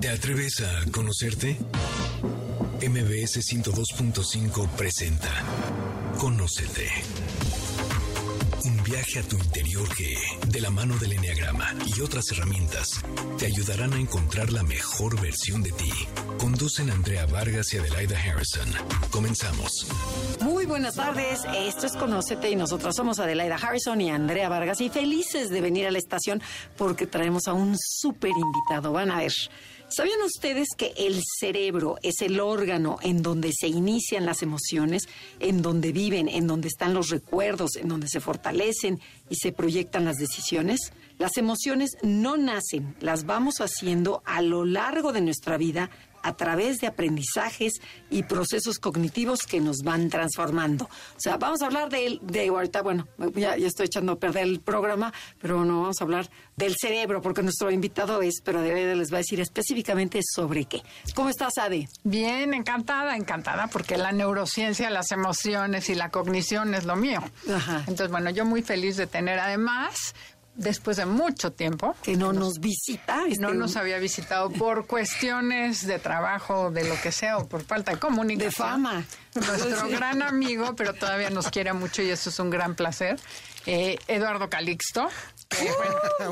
¿Te atreves a conocerte? MBS 102.5 presenta Conócete. Un viaje a tu interior que, de la mano del Enneagrama y otras herramientas, te ayudarán a encontrar la mejor versión de ti. Conducen Andrea Vargas y Adelaida Harrison. Comenzamos. Muy buenas tardes, esto es Conócete y nosotros somos Adelaida Harrison y Andrea Vargas y felices de venir a la estación porque traemos a un súper invitado. Van a ver. ¿Sabían ustedes que el cerebro es el órgano en donde se inician las emociones, en donde viven, en donde están los recuerdos, en donde se fortalecen y se proyectan las decisiones? Las emociones no nacen, las vamos haciendo a lo largo de nuestra vida a través de aprendizajes y procesos cognitivos que nos van transformando. O sea, vamos a hablar de, de ahorita, bueno, ya, ya, estoy echando a perder el programa, pero no vamos a hablar del cerebro, porque nuestro invitado es, pero de les va a decir específicamente sobre qué. ¿Cómo estás, Ade? Bien, encantada, encantada, porque la neurociencia, las emociones y la cognición es lo mío. Ajá. Entonces, bueno, yo muy feliz de tener además después de mucho tiempo. Que no nos visita. Este... No nos había visitado por cuestiones de trabajo, de lo que sea, o por falta de comunicación. De fama. Nuestro gran amigo, pero todavía nos quiere mucho y eso es un gran placer. Eh, Eduardo Calixto. Eh,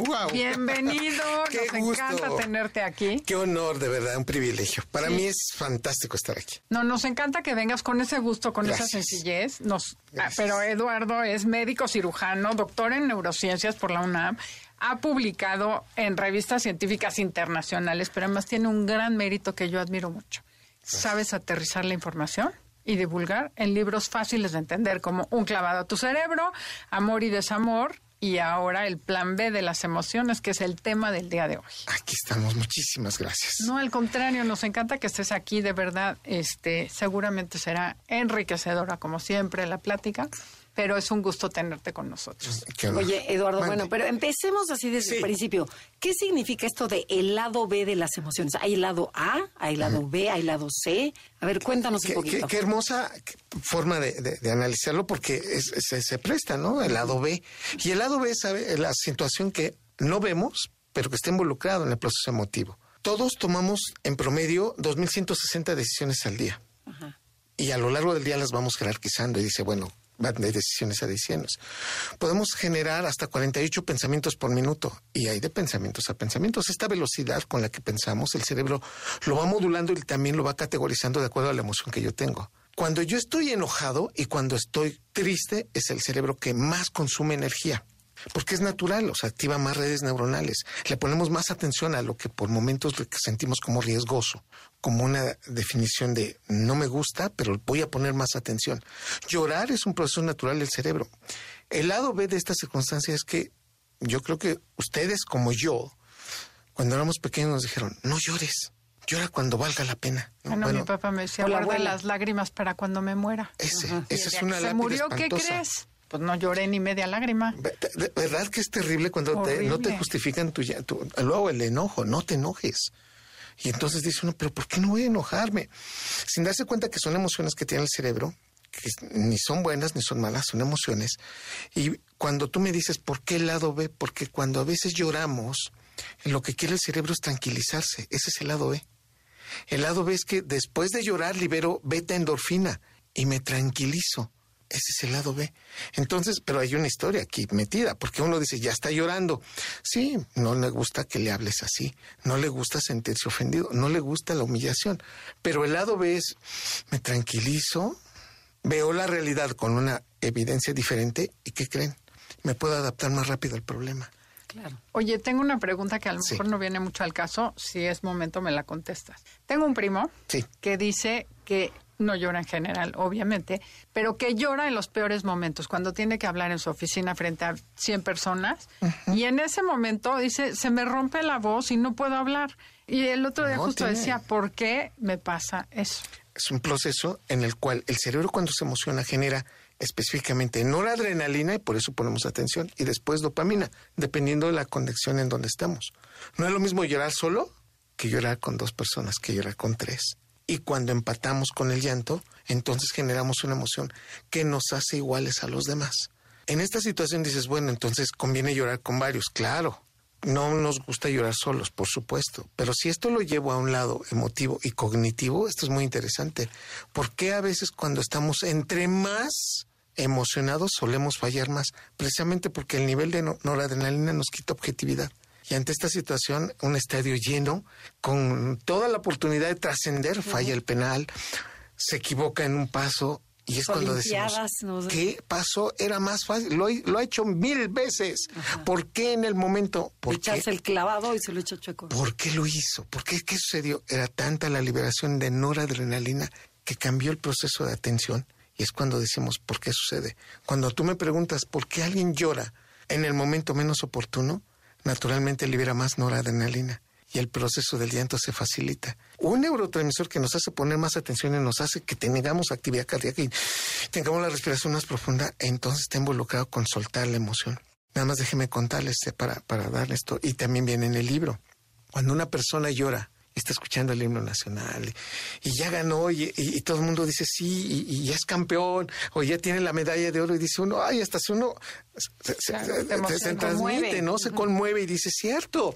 bueno, Bienvenido, Qué nos gusto. encanta tenerte aquí. Qué honor, de verdad, un privilegio. Para sí. mí es fantástico estar aquí. No, nos encanta que vengas con ese gusto, con Gracias. esa sencillez. Nos, ah, pero Eduardo es médico cirujano, doctor en neurociencias por la UNAM. Ha publicado en revistas científicas internacionales, pero además tiene un gran mérito que yo admiro mucho. Sabes aterrizar la información y divulgar en libros fáciles de entender, como Un clavado a tu cerebro, Amor y desamor, y ahora el plan B de las emociones, que es el tema del día de hoy. Aquí estamos, muchísimas gracias. No, al contrario, nos encanta que estés aquí, de verdad, este, seguramente será enriquecedora como siempre la plática. Pero es un gusto tenerte con nosotros. Oye, Eduardo, Mande. bueno, pero empecemos así desde sí. el principio. ¿Qué significa esto de el lado B de las emociones? ¿Hay lado A, hay lado. B, hay lado C? A ver, cuéntanos qué, un poquito. Qué, qué hermosa forma de, de, de analizarlo porque es, se, se, presta, ¿no? El lado B. Y el lado B sabe la situación que no vemos, pero que está involucrado en el proceso emotivo. Todos tomamos en promedio 2.160 decisiones al día. -huh. Y a lo largo del día las vamos jerarquizando y dice, bueno, de decisiones a. Podemos generar hasta 48 pensamientos por minuto y hay de pensamientos a pensamientos. Esta velocidad con la que pensamos, el cerebro lo va modulando y también lo va categorizando de acuerdo a la emoción que yo tengo. Cuando yo estoy enojado y cuando estoy triste, es el cerebro que más consume energía. Porque es natural, o sea, activa más redes neuronales. Le ponemos más atención a lo que por momentos sentimos como riesgoso, como una definición de no me gusta, pero voy a poner más atención. Llorar es un proceso natural del cerebro. El lado B de esta circunstancia es que yo creo que ustedes como yo, cuando éramos pequeños nos dijeron, no llores. Llora cuando valga la pena. ¿no? Bueno, bueno, mi papá me decía, guarde las lágrimas para cuando me muera. Ese, esa es una se murió, ¿qué crees? Pues no lloré ni media lágrima. Verdad que es terrible cuando te, no te justifican tu, tu, luego el enojo, no te enojes. Y entonces dice uno, pero ¿por qué no voy a enojarme? Sin darse cuenta que son emociones que tiene el cerebro, que ni son buenas ni son malas, son emociones. Y cuando tú me dices, ¿por qué el lado B? Porque cuando a veces lloramos, lo que quiere el cerebro es tranquilizarse. Ese es el lado B. El lado B es que después de llorar libero beta endorfina y me tranquilizo. Ese es el lado B. Entonces, pero hay una historia aquí metida, porque uno dice, ya está llorando. Sí, no le gusta que le hables así, no le gusta sentirse ofendido, no le gusta la humillación. Pero el lado B es, me tranquilizo, veo la realidad con una evidencia diferente y ¿qué creen? Me puedo adaptar más rápido al problema. Claro. Oye, tengo una pregunta que a lo mejor no viene mucho al caso. Si es momento, me la contestas. Tengo un primo sí. que dice que no llora en general, obviamente, pero que llora en los peores momentos, cuando tiene que hablar en su oficina frente a 100 personas. Uh -huh. Y en ese momento dice, se me rompe la voz y no puedo hablar. Y el otro día no, justo tiene. decía, ¿por qué me pasa eso? Es un proceso en el cual el cerebro cuando se emociona genera específicamente noradrenalina y por eso ponemos atención y después dopamina, dependiendo de la conexión en donde estamos. No es lo mismo llorar solo que llorar con dos personas, que llorar con tres. Y cuando empatamos con el llanto, entonces generamos una emoción que nos hace iguales a los demás. En esta situación dices, bueno, entonces conviene llorar con varios, claro. no nos gusta llorar solos, por supuesto, pero si esto lo llevo a un lado emotivo y cognitivo, esto es muy interesante. ¿Por qué a veces cuando estamos entre más emocionados solemos fallar más? Precisamente porque el nivel de noradrenalina nos quita objetividad. Y ante esta situación, un estadio lleno, con toda la oportunidad de trascender, falla el penal, se equivoca en un paso, y es cuando decimos, ¿qué pasó? Era más fácil. Lo, lo ha hecho mil veces. ¿Por qué en el momento? ¿Por Echarse el clavado y se lo echó chueco. ¿Por qué lo hizo? ¿Por qué? ¿Qué sucedió? Era tanta la liberación de noradrenalina que cambió el proceso de atención. Y es cuando decimos, ¿por qué sucede? Cuando tú me preguntas por qué alguien llora en el momento menos oportuno, naturalmente libera más noradrenalina y el proceso del llanto se facilita. Un neurotransmisor que nos hace poner más atención y nos hace que tengamos actividad cardíaca y tengamos la respiración más profunda, entonces está involucrado con soltar la emoción. Nada más déjeme contarles eh, para, para dar esto. Y también viene en el libro. Cuando una persona llora, está escuchando el himno nacional y ya ganó y, todo el mundo dice sí y, ya es campeón o ya tiene la medalla de oro y dice uno, ay, hasta si uno se, transmite, ¿no? Se conmueve y dice, cierto.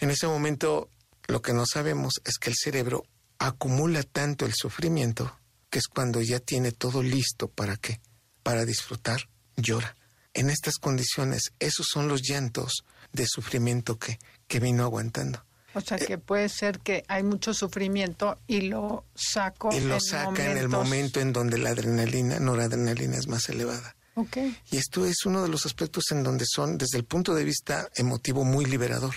En ese momento lo que no sabemos es que el cerebro acumula tanto el sufrimiento que es cuando ya tiene todo listo para qué, para disfrutar, llora. En estas condiciones, esos son los llantos de sufrimiento que, que vino aguantando. O sea que puede ser que hay mucho sufrimiento y lo saco. Y lo saca en el momento en donde la adrenalina, noradrenalina es más elevada. Okay. Y esto es uno de los aspectos en donde son, desde el punto de vista emotivo, muy liberador.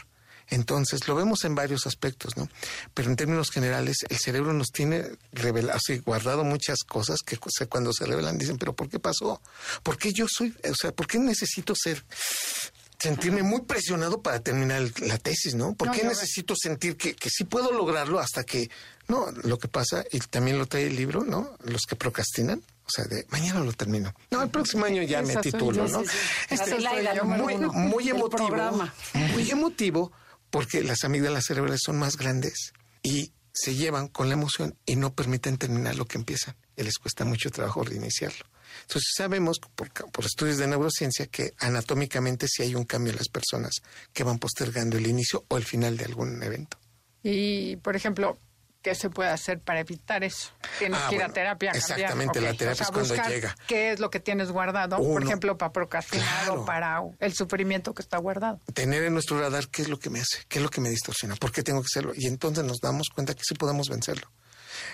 Entonces, lo vemos en varios aspectos, ¿no? Pero en términos generales, el cerebro nos tiene revelado, así, guardado muchas cosas que cuando se revelan dicen, pero ¿por qué pasó? ¿Por qué yo soy, o sea, por qué necesito ser sentirme muy presionado para terminar la tesis, ¿no? ¿Por qué necesito sentir que, que sí puedo lograrlo hasta que... No, lo que pasa, y también lo trae el libro, ¿no? Los que procrastinan, o sea, de mañana lo termino. No, el próximo año ya me titulo, ¿no? Este, muy, muy emotivo. Muy emotivo porque las amígdalas cerebrales son más grandes y se llevan con la emoción y no permiten terminar lo que empiezan. Les cuesta mucho trabajo reiniciarlo. Entonces sabemos por, por, estudios de neurociencia que anatómicamente sí hay un cambio en las personas que van postergando el inicio o el final de algún evento. Y, por ejemplo, ¿qué se puede hacer para evitar eso? Tienes ah, que ir a terapia. Exactamente, la terapia es cuando llega. ¿Qué es lo que tienes guardado? por ejemplo, para procrastinar o para el sufrimiento que está guardado. Tener en nuestro radar qué es lo que me hace, qué es lo que me distorsiona, por qué tengo que hacerlo. Y entonces nos damos cuenta que sí podemos vencerlo.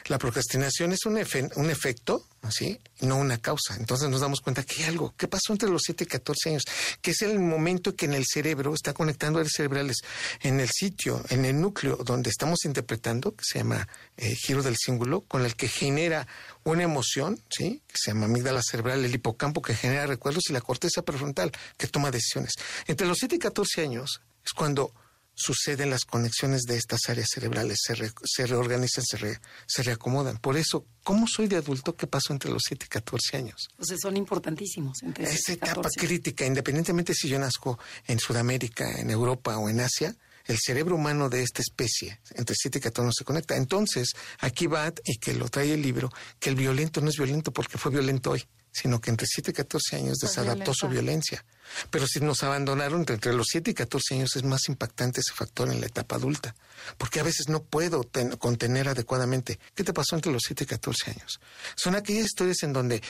La procrastinación es un, un efecto, ¿sí? no una causa. Entonces nos damos cuenta que hay algo. ¿Qué pasó entre los 7 y 14 años? Que es el momento que en el cerebro está conectando áreas cerebrales en el sitio, en el núcleo donde estamos interpretando, que se llama eh, giro del símbolo, con el que genera una emoción, ¿sí? que se llama amígdala cerebral, el hipocampo que genera recuerdos y la corteza prefrontal que toma decisiones. Entre los 7 y 14 años es cuando suceden las conexiones de estas áreas cerebrales, se, reorganizan, se, se, reacomodan. Por eso, ¿cómo soy de adulto? ¿Qué pasó entre los 7 y 14 años? O sea, son importantísimos. Entre Esa etapa crítica, independientemente si yo nazco en Sudamérica, en Europa o en Asia, el cerebro humano de esta especie, entre 7 y 14 no se conecta. Entonces, aquí va, y que lo trae el libro, que el violento no es violento porque fue violento hoy sino que entre 7 y 14 años desadaptó su violencia. Pero si nos abandonaron entre los 7 y 14 años es más impactante ese factor en la etapa adulta, porque a veces no puedo contener adecuadamente. ¿Qué te pasó entre los 7 y 14 años? Son aquellas historias en donde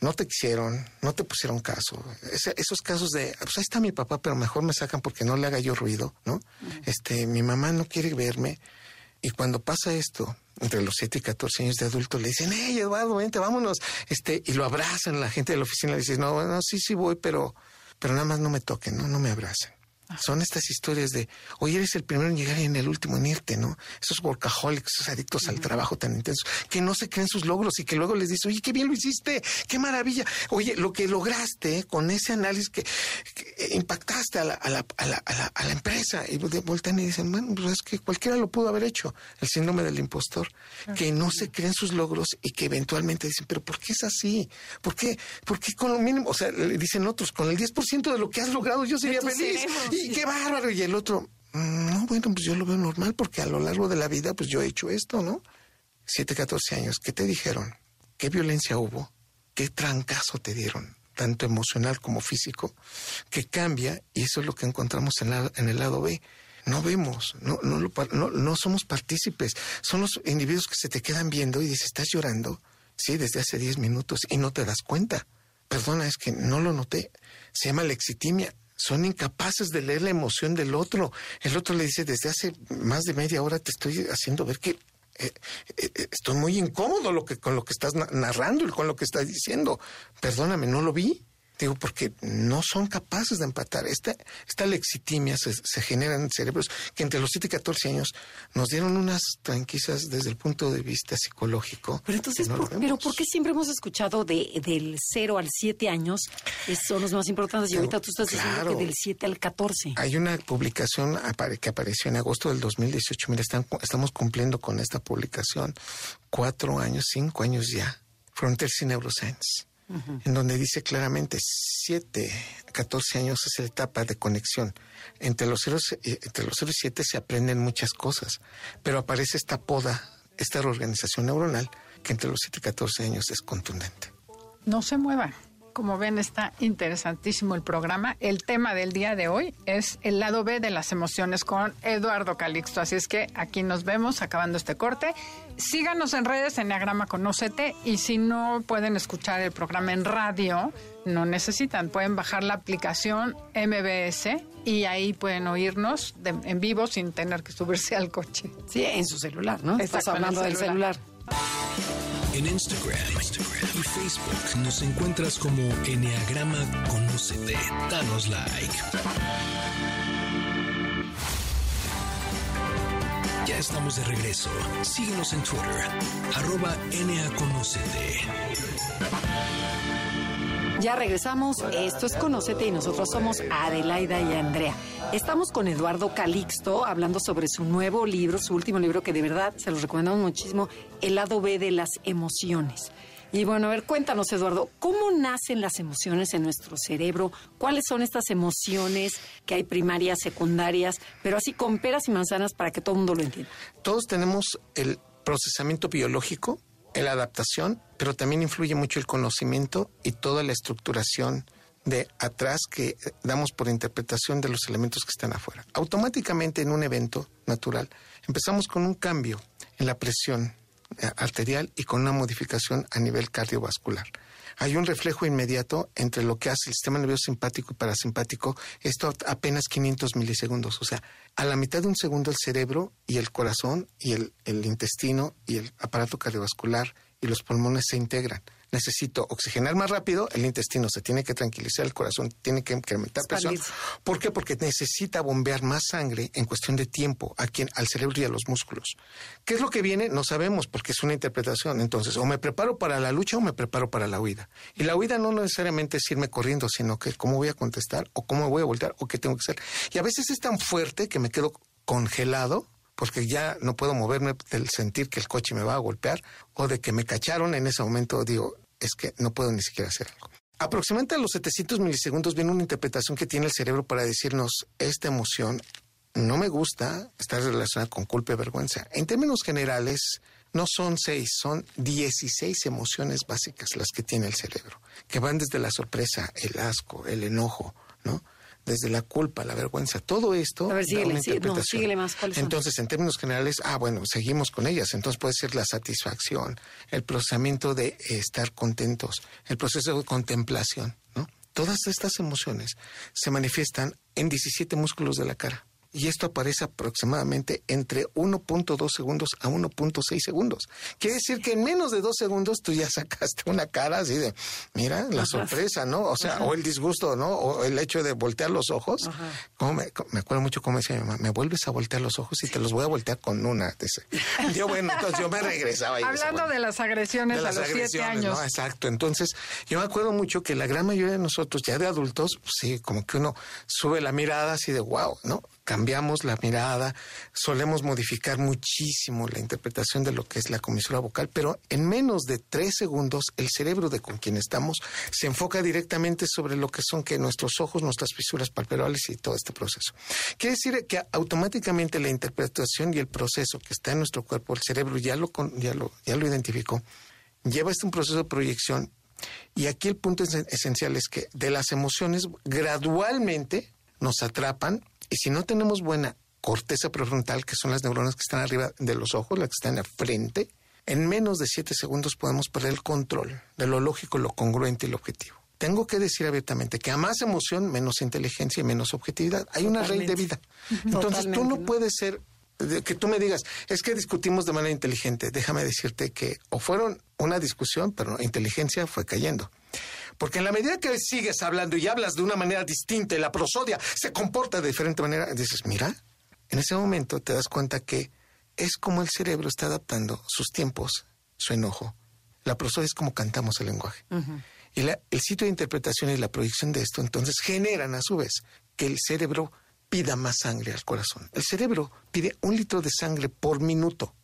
no te quisieron, no te pusieron caso. esos casos de, pues ahí está mi papá, pero mejor me sacan porque no le haga yo ruido, ¿no? Este, mi mamá no quiere verme. Y cuando pasa esto, entre los 7 y 14 años de adulto, le dicen, hey, Eduardo, vente, vámonos. Este, y lo abrazan, la gente de la oficina le dice, no, no, sí, sí voy, pero, pero nada más no me toquen, no, no me abracen. Son estas historias de, hoy eres el primero en llegar y en el último en irte, ¿no? Esos workaholics, esos adictos al trabajo tan intenso, que no se creen sus logros y que luego les dice, oye, qué bien lo hiciste, qué maravilla. Oye, lo que lograste con ese análisis que, impactaste a la, a, la, a, la, a, la, empresa. Y voltean y dicen, bueno, pues es que cualquiera lo pudo haber hecho. El síndrome del impostor, que no se creen sus logros y que eventualmente dicen, pero ¿por qué es así? ¿Por qué? ¿Por qué con lo mínimo? O sea, le dicen otros, con el 10% de lo que has logrado yo sería feliz qué bárbaro. Y el otro, mm, no, bueno, pues yo lo veo normal porque a lo largo de la vida, pues yo he hecho esto, ¿no? Siete, catorce años, ¿qué te dijeron? ¿Qué violencia hubo? ¿Qué trancazo te dieron? tanto emocional como físico, que cambia y eso es lo que encontramos en, en el lado B. No vemos, no, no, no, no somos partícipes, son los individuos que se te quedan viendo y dices, estás llorando, sí, desde hace 10 minutos y no te das cuenta. Perdona, es que no lo noté. Se llama lexitimia son incapaces de leer la emoción del otro. El otro le dice, desde hace más de media hora te estoy haciendo ver que eh, eh, eh, estoy muy incómodo lo que, con lo que estás narrando y con lo que estás diciendo. Perdóname, no lo vi. Digo, porque no son capaces de empatar. Esta, esta lexitimia se, genera en cerebros que entre los 7 y 14 años nos dieron unas tranquilizas desde el punto de vista psicológico. Pero entonces, por, ¿pero por qué siempre hemos escuchado de, del 0 al 7 años son los más importantes? Y ahorita tú estás diciendo que del 7 al 14. Hay una publicación que apareció en agosto del 2018. Mira, estamos cumpliendo con esta publicación cuatro años, cinco años ya. Frontiers in Neuroscience en donde dice claramente 7 a 14 años es la etapa de conexión. Entre los 0, entre los 0 y 7 se aprenden muchas cosas, pero aparece esta poda, esta reorganización neuronal que entre los 7 y 14 años es contundente. No se muevan. Como ven, está interesantísimo el programa. El tema del día de hoy es el lado B de las emociones con Eduardo Calixto. Así es que aquí nos vemos acabando este corte. Síganos en redes, Enneagrama Conócete. Y si no pueden escuchar el programa en radio, no necesitan. Pueden bajar la aplicación MBS y ahí pueden oírnos en vivo sin tener que subirse al coche. Sí, en su celular, ¿no? Estás hablando del celular. En Instagram, y Facebook nos encuentras como Enneagrama Conocete. Danos like. Ya estamos de regreso. Síguenos en Twitter, arroba. Ya regresamos. Esto es Conocete y nosotros somos Adelaida y Andrea. Estamos con Eduardo Calixto hablando sobre su nuevo libro, su último libro que de verdad se los recomendamos muchísimo, El lado B de las emociones. Y bueno, a ver, cuéntanos, Eduardo, ¿cómo nacen las emociones en nuestro cerebro? ¿Cuáles son estas emociones que hay primarias, secundarias, pero así con peras y manzanas para que todo el mundo lo entienda? Todos tenemos el procesamiento biológico la adaptación, pero también influye mucho el conocimiento y toda la estructuración de atrás que damos por interpretación de los elementos que están afuera. Automáticamente en un evento natural empezamos con un cambio en la presión arterial y con una modificación a nivel cardiovascular. Hay un reflejo inmediato entre lo que hace el sistema nervioso simpático y parasimpático, esto apenas 500 milisegundos, o sea, a la mitad de un segundo el cerebro y el corazón y el intestino y el aparato cardiovascular y los pulmones se integran necesito oxigenar más rápido, el intestino se tiene que tranquilizar, el corazón tiene que incrementar presión. ¿Por qué? Porque necesita bombear más sangre en cuestión de tiempo a quien, al cerebro y a los músculos. ¿Qué es lo que viene? No sabemos porque es una interpretación. Entonces, o me preparo para la lucha o me preparo para la huida. Y la huida no necesariamente es irme corriendo, sino que cómo voy a contestar o cómo voy a voltear o qué tengo que hacer. Y a veces es tan fuerte que me quedo congelado porque ya no puedo moverme del sentir que el coche me va a golpear o de que me cacharon en ese momento, digo, es que no puedo ni siquiera hacer algo. Aproximadamente a los 700 milisegundos viene una interpretación que tiene el cerebro para decirnos esta emoción no me gusta, está relacionada con culpa y vergüenza. En términos generales, no son seis, son 16 emociones básicas las que tiene el cerebro, que van desde la sorpresa, el asco, el enojo, ¿no? Desde la culpa, la vergüenza, todo esto. A ver, síguele, más. Entonces, en términos generales, ah, bueno, seguimos con ellas. Entonces puede ser la satisfacción, el procesamiento de estar contentos, el proceso de contemplación, ¿no? Todas estas emociones se manifiestan en 17 músculos de la cara y esto aparece aproximadamente entre 1.2 segundos a 1.6 segundos. Quiere decir que en menos de dos segundos tú ya sacaste una cara así de, mira, la sorpresa, ¿no? O sea, o el disgusto, ¿no? O el hecho de voltear los ojos. Como me, acuerdo mucho cómo decía mi mamá, me vuelves a voltear los ojos y te los voy a voltear con una. Yo, bueno, entonces yo me regresaba. Y Hablando de las agresiones a los siete años. ¿no? Exacto. Entonces, yo me acuerdo mucho que la gran mayoría de nosotros, ya de adultos, pues sí, como que uno sube la mirada así de wow, ¿no? Cambiamos la mirada, solemos modificar muchísimo la interpretación de lo que es la comisura vocal, pero en menos de tres segundos el cerebro de con quien estamos se enfoca directamente sobre lo que son que nuestros ojos, nuestras fisuras palpebrales y todo este proceso. Quiere decir que automáticamente la interpretación y el proceso que está en nuestro cuerpo, el cerebro ya lo, ya lo, ya lo identificó, lleva este un proceso de proyección Y aquí el punto esencial es que de las emociones gradualmente nos atrapan y si no tenemos buena corteza prefrontal, que son las neuronas que están arriba de los ojos, las que están al frente, en menos de siete segundos podemos perder el control de lo lógico, lo congruente y lo objetivo. Tengo que decir abiertamente que a más emoción, menos inteligencia y menos objetividad. Hay una ley de vida. Entonces tú no puedes ser que tú me digas, es que discutimos de manera inteligente. Déjame decirte que o fueron una discusión, pero la inteligencia fue cayendo. Porque en la medida que sigues hablando y hablas de una manera distinta y la prosodia se comporta de diferente manera, dices, mira, en ese momento te das cuenta que es como el cerebro está adaptando sus tiempos, su enojo. La prosodia es como cantamos el lenguaje. Y el sitio de interpretación y la proyección de esto entonces generan a su vez que el cerebro pida más sangre al corazón. El cerebro pide un litro de sangre por minuto.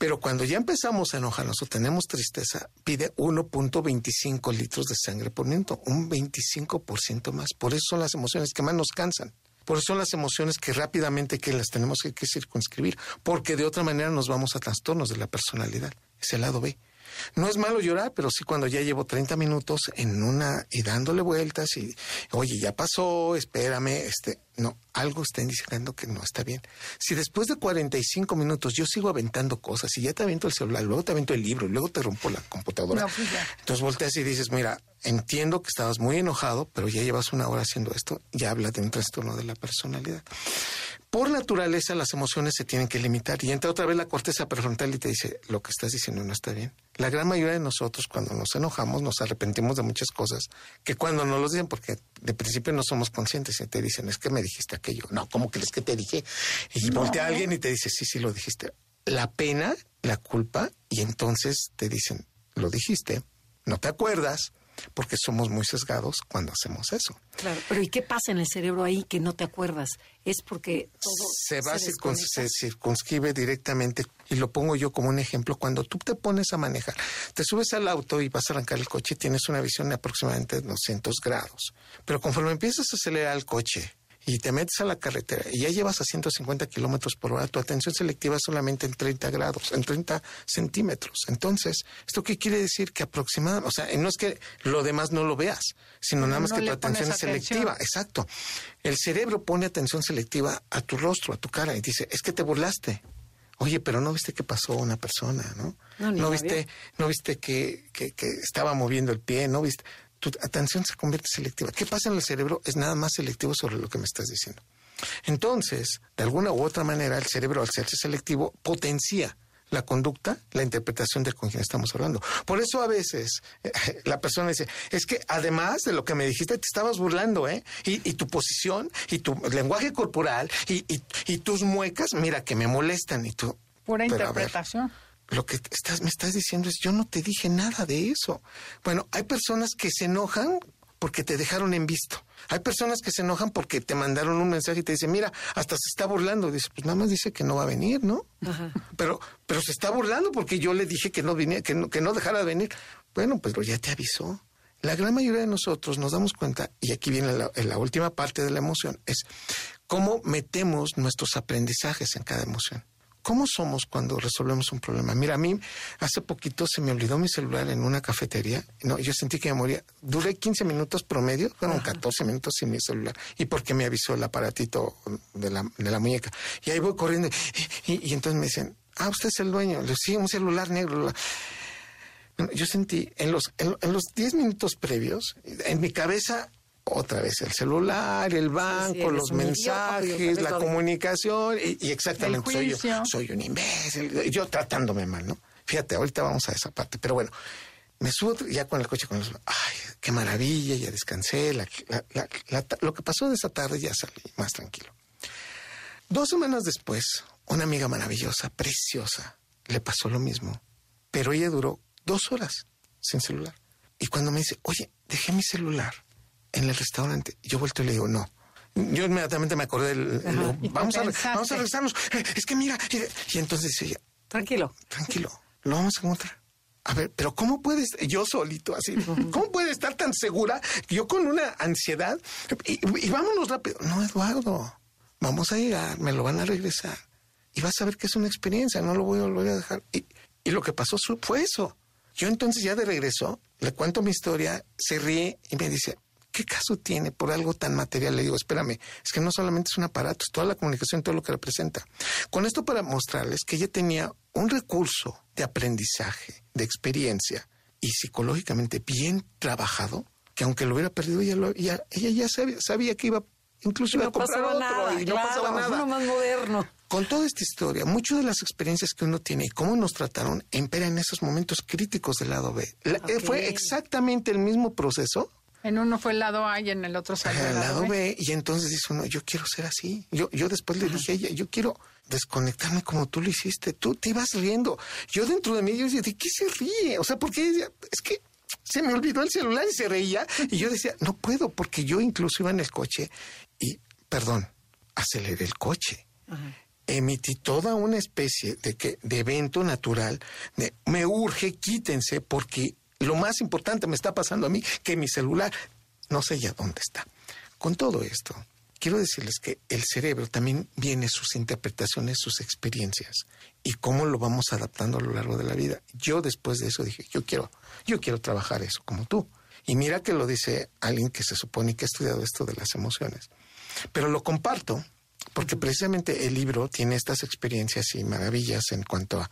Pero cuando ya empezamos a enojarnos o tenemos tristeza, pide 1.25 litros de sangre por minuto, un 25% más. Por eso son las emociones que más nos cansan. Por eso son las emociones que rápidamente que las tenemos que, que circunscribir, porque de otra manera nos vamos a trastornos de la personalidad. Es el lado B. No es malo llorar, pero sí cuando ya llevo 30 minutos en una y dándole vueltas y, oye, ya pasó, espérame, este, no, algo está indicando que no está bien. Si después de 45 minutos yo sigo aventando cosas y ya te avento el celular, luego te avento el libro, luego te rompo la computadora, pues entonces volteas y dices, mira, entiendo que estabas muy enojado, pero ya llevas una hora haciendo esto, ya habla de un trastorno de la personalidad. Por naturaleza las emociones se tienen que limitar y entra otra vez la corteza prefrontal y te dice, lo que estás diciendo no está bien. La gran mayoría de nosotros cuando nos enojamos nos arrepentimos de muchas cosas que cuando no los dicen porque de principio no somos conscientes y te dicen, es que me dijiste aquello. No, ¿cómo crees que te dije? Y voltea a alguien y te dice, sí, sí, lo dijiste. La pena, la culpa y entonces te dicen, lo dijiste, no te acuerdas, porque somos muy sesgados cuando hacemos eso. Claro, pero ¿y qué pasa en el cerebro ahí que no te acuerdas? Es porque todo se va se, se circunscribe directamente y lo pongo yo como un ejemplo cuando tú te pones a manejar, te subes al auto y vas a arrancar el coche, tienes una visión de aproximadamente 200 grados, pero conforme empiezas a acelerar el coche y te metes a la carretera y ya llevas a 150 kilómetros por hora, tu atención selectiva es solamente en 30 grados, en 30 centímetros. Entonces, ¿esto qué quiere decir? Que aproximadamente, o sea, no es que lo demás no lo veas, sino nada más que tu atención es selectiva. Exacto. El cerebro pone atención selectiva a tu rostro, a tu cara y dice, es que te burlaste. Oye, pero no viste qué pasó una persona, ¿no? No, viste, no viste que, que, que, estaba moviendo el pie, no viste tu atención se convierte selectiva. ¿Qué pasa en el cerebro? Es nada más selectivo sobre lo que me estás diciendo. Entonces, de alguna u otra manera, el cerebro, al serse selectivo, potencia la conducta, la interpretación de con quien estamos hablando. Por eso a veces eh, la persona dice, es que además de lo que me dijiste, te estabas burlando, ¿eh? Y, tu posición, y tu lenguaje corporal, y, y, tus muecas, mira, que me molestan, y tú... Pura interpretación lo que estás, me estás diciendo es yo no te dije nada de eso. Bueno, hay personas que se enojan porque te dejaron en visto. Hay personas que se enojan porque te mandaron un mensaje y te dicen, mira, hasta se está burlando. Dice, pues nada más dice que no va a venir, ¿no? Pero, pero se está burlando porque yo le dije que no viniera, que no, que no dejara de venir. Bueno, pues ya te avisó. La gran mayoría de nosotros nos damos cuenta, y aquí viene la, la última parte de la emoción, es cómo metemos nuestros aprendizajes en cada emoción. ¿Cómo somos cuando resolvemos un problema? Mira, a mí hace poquito se me olvidó mi celular en una cafetería. No, yo sentí que me moría. Duré 15 minutos promedio, fueron 14 minutos sin mi celular. Y porque me avisó el aparatito de la, de la muñeca. Y ahí voy corriendo. Y, entonces me dicen, ah, usted es el dueño. Le sí, un celular negro. yo sentí en los, en los 10 minutos previos, en mi cabeza otra vez el celular, el banco, los mensajes, la comunicación y, exactamente soy yo, soy un imbécil, yo tratándome mal, ¿no? Fíjate, ahorita vamos a esa parte, pero bueno, me subo ya con el coche con los, ay, qué maravilla, ya descansé, lo que pasó de esa tarde ya salí más tranquilo. Dos semanas después, una amiga maravillosa, preciosa, le pasó lo mismo, pero ella duró dos horas sin celular. Y cuando me dice, oye, dejé mi celular en el restaurante. Yo vuelto y le digo, no. Yo inmediatamente me acordé, del, vamos, a, vamos a regresarnos. Es que mira, y, entonces ella, tranquilo, tranquilo, lo vamos a encontrar. A ver, pero ¿cómo puedes, yo solito así, cómo puedes estar tan segura? Yo con una ansiedad, y, vámonos rápido. No, Eduardo, vamos a llegar, me lo van a regresar. Y vas a ver que es una experiencia, no lo voy a volver a dejar. Y, y lo que pasó fue eso. Yo entonces ya de regreso le cuento mi historia, se ríe y me dice, ¿qué caso tiene por algo tan material? Le digo, espérame, es que no solamente es un aparato, es toda la comunicación, todo lo que representa. Con esto para mostrarles que ella tenía un recurso de aprendizaje, de experiencia y psicológicamente bien trabajado, que aunque lo hubiera perdido, ella, lo, ella, ya sabía, que iba incluso iba a comprar otro y no pasaba nada. más moderno. Con toda esta historia, muchas de las experiencias que uno tiene y cómo nos trataron impera en esos momentos críticos del lado B. Eh, fue exactamente el mismo proceso. En uno fue el lado A y en el otro salió el lado, B. Y entonces dice uno, yo quiero ser así. Yo, yo después le dije a ella, yo quiero desconectarme como tú lo hiciste. Tú te ibas riendo. Yo dentro de mí, yo decía, ¿de qué se ríe? O sea, porque es que se me olvidó el celular y se reía. Y yo decía, no puedo, porque yo incluso iba en el coche y, perdón, aceleré el coche. Ajá emití toda una especie de, que, de evento natural, de, me urge, quítense, porque lo más importante me está pasando a mí, que mi celular no sé ya dónde está. Con todo esto, quiero decirles que el cerebro también viene sus interpretaciones, sus experiencias y cómo lo vamos adaptando a lo largo de la vida. Yo después de eso dije, yo quiero, yo quiero trabajar eso como tú. Y mira que lo dice alguien que se supone que ha estudiado esto de las emociones. Pero lo comparto porque precisamente el libro tiene estas experiencias y maravillas en cuanto a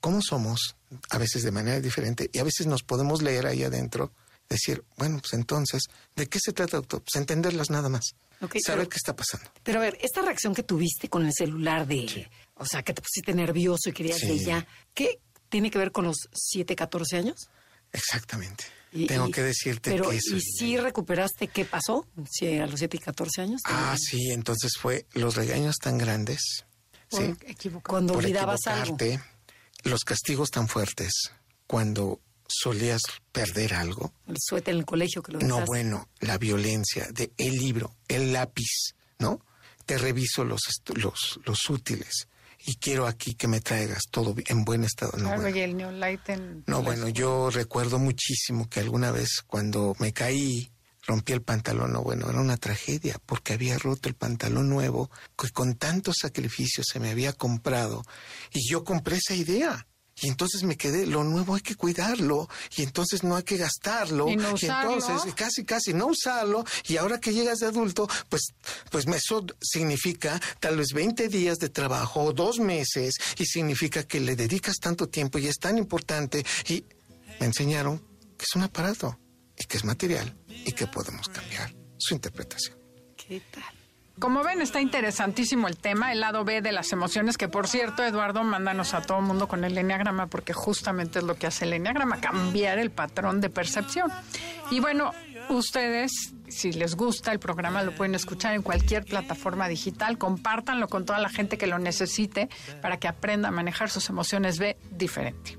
cómo somos, a veces de manera diferente, y a veces nos podemos leer ahí adentro, decir, bueno, pues entonces, ¿de qué se trata, doctor? Pues entenderlas nada más. saber qué está pasando. Pero a ver, esta reacción que tuviste con el celular de, o sea, que te pusiste nervioso y querías de ya, ¿qué tiene que ver con los 7, 14 años? Exactamente. Tengo que decirte pero, que ¿Y si recuperaste qué pasó si a los 7 y 14 años? Ah, sí, entonces fue los regaños tan grandes. ¿sí? Cuando olvidabas algo. Los castigos tan fuertes. Cuando solías perder algo. El suéter en el colegio que lo No, bueno, la violencia de el libro, el lápiz, ¿no? Te reviso los, los, los útiles y quiero aquí que me traigas todo en buen estado. No, bueno. y el Neolight No, bueno, yo recuerdo muchísimo que alguna vez cuando me caí, rompí el pantalón, no, bueno, era una tragedia porque había roto el pantalón nuevo que con tantos sacrificios se me había comprado y yo compré esa idea. Y entonces me quedé, lo nuevo hay que cuidarlo, y entonces no hay que gastarlo, y, entonces casi casi no usarlo, y ahora que llegas de adulto, pues, pues eso significa tal vez 20 días de trabajo o dos meses, y significa que le dedicas tanto tiempo y es tan importante, y me enseñaron que es un aparato, y que es material, y que podemos cambiar su interpretación. ¿Qué tal? Como ven, está interesantísimo el tema, el lado B de las emociones, que por cierto, Eduardo, mándanos a todo el mundo con el enneagrama, porque justamente es lo que hace el enneagrama, cambiar el patrón de percepción. Y bueno, ustedes, si les gusta el programa, lo pueden escuchar en cualquier plataforma digital, compártanlo con toda la gente que lo necesite para que aprenda a manejar sus emociones B diferente.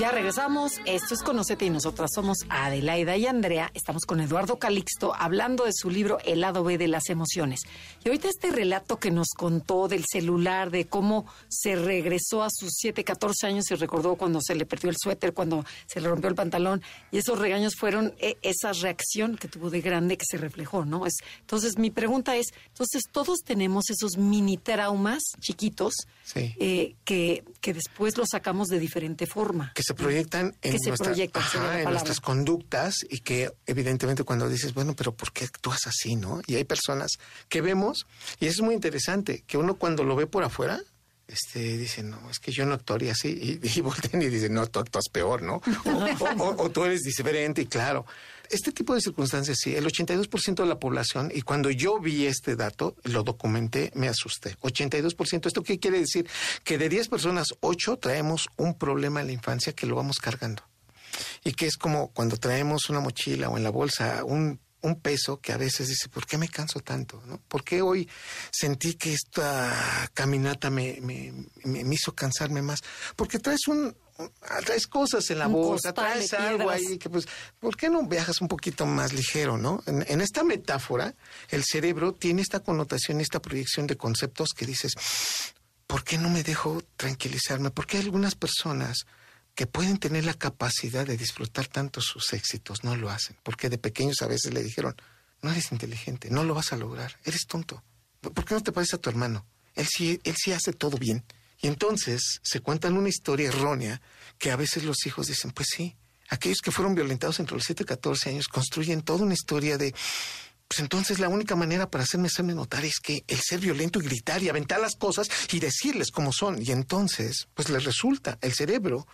Ya regresamos. Esto es Conocete y nosotras somos Adelaida y Andrea. Estamos con Eduardo Calixto hablando de su libro El lado B de las emociones. Y ahorita este relato que nos contó del celular, de cómo se regresó a sus 7, 14 años y recordó cuando se le perdió el suéter, cuando se le rompió el pantalón. Y esos regaños fueron eh, esa reacción que tuvo de grande que se reflejó, ¿no? Es, entonces, mi pregunta es: entonces, todos tenemos esos mini traumas chiquitos eh, que, que después los sacamos de diferente forma se proyectan en, nuestras conductas y que evidentemente cuando dices, bueno, pero ¿por qué actúas así, no? Y hay personas que vemos, y eso es muy interesante, que uno cuando lo ve por afuera, este, dice, no, es que yo no actuaría así. Y, y voltean y dicen, no, tú actúas peor, ¿no? o, tú eres diferente, y claro. Este tipo de circunstancias, sí, el 82% de la población, y cuando yo vi este dato, lo documenté, me asusté. 82%, ¿esto qué quiere decir? Que de 10 personas, 8 traemos un problema en la infancia que lo vamos cargando. Y que es como cuando traemos una mochila o en la bolsa un peso que a veces dice, ¿por qué me canso tanto? ¿no? ¿Por qué hoy sentí que esta caminata me, me, hizo cansarme más? Porque traes un, traes cosas en la bolsa, traes algo ahí que pues, ¿por qué no viajas un poquito más ligero, no? En, en, esta metáfora, el cerebro tiene esta connotación, esta proyección de conceptos que dices, ¿por qué no me dejo tranquilizarme? Porque hay algunas personas que pueden tener la capacidad de disfrutar tanto sus éxitos, no lo hacen, porque de pequeños a veces le dijeron, no eres inteligente, no lo vas a lograr, eres tonto. ¿Por qué no te pareces a tu hermano? Él sí, él sí hace todo bien. Y entonces se cuentan una historia errónea que a veces los hijos dicen, pues sí, aquellos que fueron violentados entre los 7 y 14 años construyen toda una historia de, pues entonces la única manera para hacerme hacerme notar es que el ser violento y gritar y aventar las cosas y decirles cómo son. Y entonces, pues les resulta, el cerebro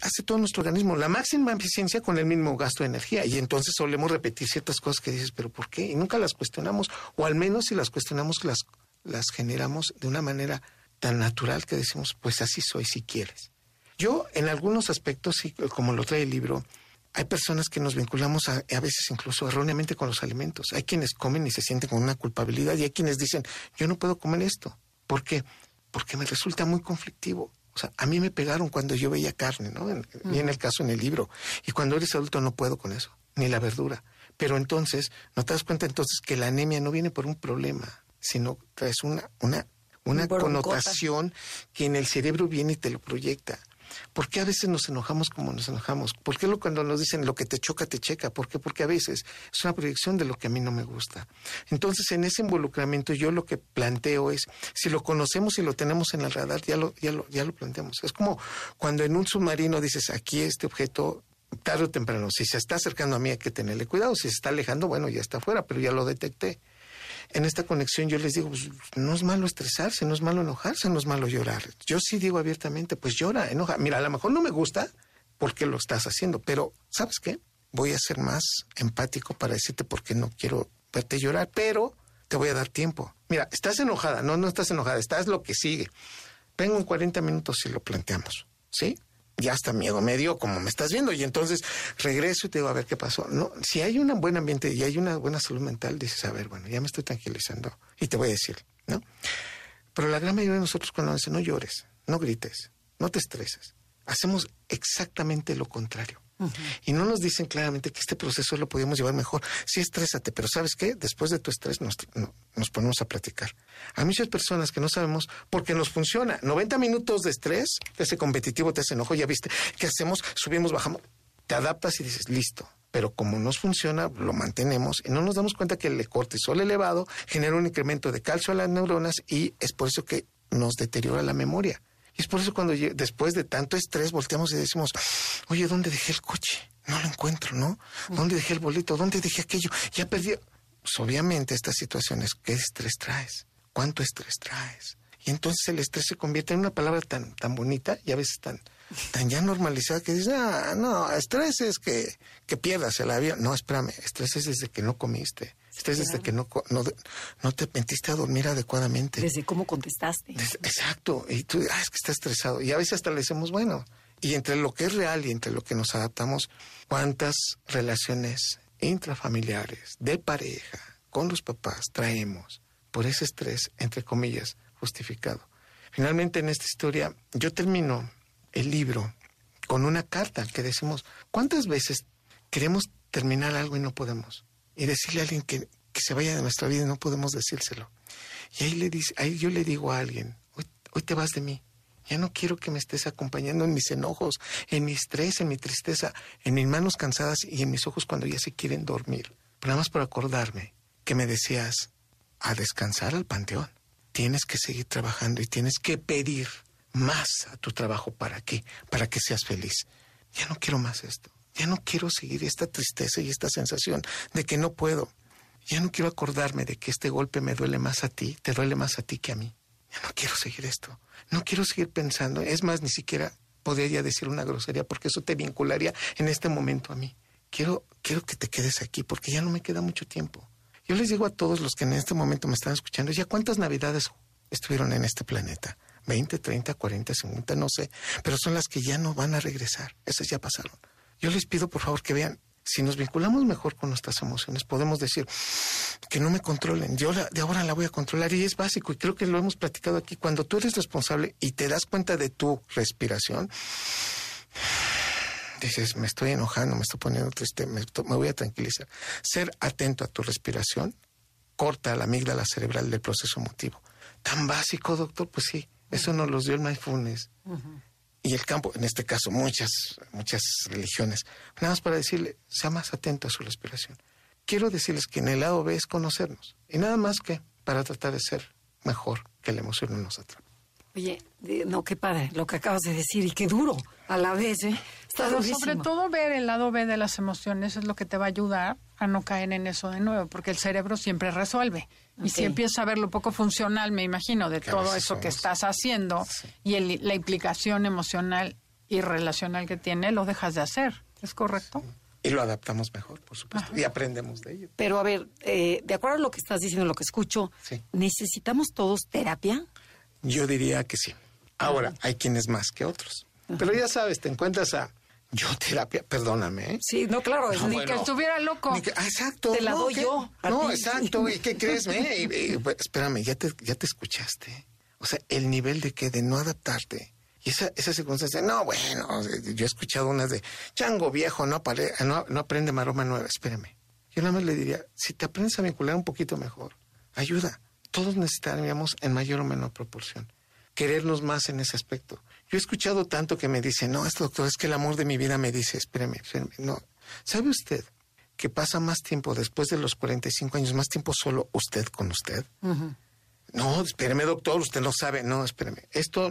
hace todo nuestro organismo la máxima eficiencia con el mismo gasto de energía. Y entonces solemos repetir ciertas cosas que dices, pero ¿por qué? Y nunca las cuestionamos, o al menos si las cuestionamos, las, las generamos de una manera tan natural que decimos, pues así soy si quieres. Yo, en algunos aspectos, como lo trae el libro, hay personas que nos vinculamos a, a, veces incluso erróneamente con los alimentos. Hay quienes comen y se sienten con una culpabilidad y hay quienes dicen, yo no puedo comer esto. ¿Por qué? Porque me resulta muy conflictivo. O sea, a mí me pegaron cuando yo veía carne, ¿no? En, Y en el caso en el libro. Y cuando eres adulto no puedo con eso, ni la verdura. Pero entonces, ¿no te das cuenta entonces que la anemia no viene por un problema, sino que es una, una una connotación que en el cerebro viene y te lo proyecta. ¿Por qué a veces nos enojamos como nos enojamos? ¿Por qué cuando nos dicen lo que te choca, te checa? ¿Por qué? Porque a veces es una proyección de lo que a mí no me gusta. Entonces, en ese involucramiento, yo lo que planteo es, si lo conocemos y lo tenemos en el radar, ya lo, ya lo, ya lo planteamos. Es como cuando en un submarino dices, aquí este objeto tarde o temprano, si se está acercando a mí hay que tenerle cuidado, si se está alejando, bueno, ya está afuera, pero ya lo detecté en esta conexión yo les digo, pues, no es malo estresarse, no es malo enojarse, no es malo llorar. Yo sí digo abiertamente, pues llora, enoja. Mira, a lo mejor no me gusta porque lo estás haciendo, pero ¿sabes qué? Voy a ser más empático para decirte por qué no quiero verte llorar, pero te voy a dar tiempo. Mira, estás enojada, no, no estás enojada, estás lo que sigue. Vengo en 40 minutos y lo planteamos, ¿sí? Ya hasta miedo medio, como me estás viendo, y entonces regreso y te digo, a ver qué pasó. No, si hay un buen ambiente y hay una buena salud mental, dices, a ver, bueno, ya me estoy tranquilizando y te voy a decir, ¿no? Pero la gran mayoría de nosotros cuando nos dicen, no llores, no grites, no te estreses, hacemos exactamente lo contrario. Y no nos dicen claramente que este proceso lo podemos llevar mejor. Sí, estrésate, pero ¿sabes qué? Después de tu estrés nos, ponemos a platicar. Hay muchas personas que no sabemos por qué nos funciona. 90 minutos de estrés, ese competitivo te hace enojo, ya viste. ¿Qué hacemos? Subimos, bajamos. Te adaptas y dices, listo. Pero como nos funciona, lo mantenemos y no nos damos cuenta que el cortisol elevado genera un incremento de calcio a las neuronas y es por eso que nos deteriora la memoria. Y es por eso cuando después de tanto estrés volteamos y decimos, oye, ¿dónde dejé el coche? No lo encuentro, ¿no? ¿Dónde dejé el boleto? ¿Dónde dejé aquello? Ya perdí. Pues obviamente estas situaciones, ¿qué estrés traes? ¿Cuánto estrés traes? Y entonces el estrés se convierte en una palabra tan, tan bonita y a veces tan, tan ya normalizada que dices, ah, no, estrés es que, que pierdas el avión. No, espérame, estrés es desde que no comiste Desde que no, no, te metiste a dormir adecuadamente. Desde cómo contestaste. exacto. Y tú, ah, es que estás estresado. Y a veces hasta le decimos, bueno, y entre lo que es real y entre lo que nos adaptamos, ¿cuántas relaciones intrafamiliares, de pareja, con los papás traemos por ese estrés, entre comillas, justificado? Finalmente, en esta historia, yo termino el libro con una carta que decimos, ¿cuántas veces queremos terminar algo y no podemos? Y decirle a alguien que, se vaya de nuestra vida y no podemos decírselo. Y ahí, le dice, ahí yo le digo a alguien, hoy, hoy te vas de mí. Ya no quiero que me estés acompañando en mis enojos, en mi estrés, en mi tristeza, en mis manos cansadas y en mis ojos cuando ya se quieren dormir. Pero nada más por acordarme que me decías a descansar al panteón. Tienes que seguir trabajando y tienes que pedir más a tu trabajo. ¿Para qué? Para que seas feliz. Ya no quiero más esto. Ya no quiero seguir esta tristeza y esta sensación de que no puedo. Ya no quiero acordarme de que este golpe me duele más a ti, te duele más a ti que a mí. Ya no quiero seguir esto. No quiero seguir pensando. Es más, ni siquiera podría decir una grosería porque eso te vincularía en este momento a mí. Quiero, quiero que te quedes aquí porque ya no me queda mucho tiempo. Yo les digo a todos los que en este momento me están escuchando, ya cuántas navidades estuvieron en este planeta. 20, 30, 40, 50, no sé. Pero son las que ya no van a regresar. Esas ya pasaron. Yo les pido por favor que vean, si nos vinculamos mejor con nuestras emociones, podemos decir que no me controlen. Yo de ahora la voy a controlar y es básico y creo que lo hemos platicado aquí. Cuando tú eres responsable y te das cuenta de tu respiración, dices, me estoy enojando, me estoy poniendo triste, me, me voy a tranquilizar. Ser atento a tu respiración corta la amígdala cerebral del proceso emotivo. Tan básico, doctor, pues sí, Eso nos los dio el mindfulness. Y el campo, en este caso, muchas, muchas religiones. Nada más para decirle, sea más atento a su respiración. Quiero decirles que en el lado B es conocernos. Y nada más que para tratar de ser mejor que la emoción no nos atrapa. Oye, no, qué padre lo que acabas de decir y qué duro a la vez, ¿eh? Está sobre todo ver el lado B de las emociones es lo que te va a ayudar a no caer en eso de nuevo, porque el cerebro siempre resuelve. Y si empiezas a ver lo poco funcional, me imagino, de todo eso que estás haciendo y la implicación emocional y relacional que tiene, lo dejas de hacer. ¿Es correcto? Y lo adaptamos mejor, por supuesto, y aprendemos de ello. Pero a ver, eh, de acuerdo a lo que estás diciendo, lo que escucho, ¿necesitamos todos terapia? Yo diría que sí. Ahora, hay quienes más que otros. Pero ya sabes, te encuentras a yo terapia, perdóname. ¿eh? Sí, no, claro, ni que estuviera loco. Ah, exacto. Te la doy yo. No, exacto. ¿Y qué crees? Eh? Pues, espérame, ya te, ya te escuchaste. O sea, el nivel de que de no adaptarte. Y esa, esa circunstancia, no, bueno, yo he escuchado unas de chango viejo, no, no, no aprende maroma nueva. Espérame. Yo nada más le diría, si te aprendes a vincular un poquito mejor, ayuda todos necesitaríamos en mayor o menor proporción querernos más en ese aspecto. Yo he escuchado tanto que me dicen, no, esto doctor, es que el amor de mi vida me dice, espéreme, espéreme. No, ¿sabe usted que pasa más tiempo después de los 45 años, más tiempo solo usted con usted? No, espéreme, doctor, usted no sabe. No, espéreme. Esto,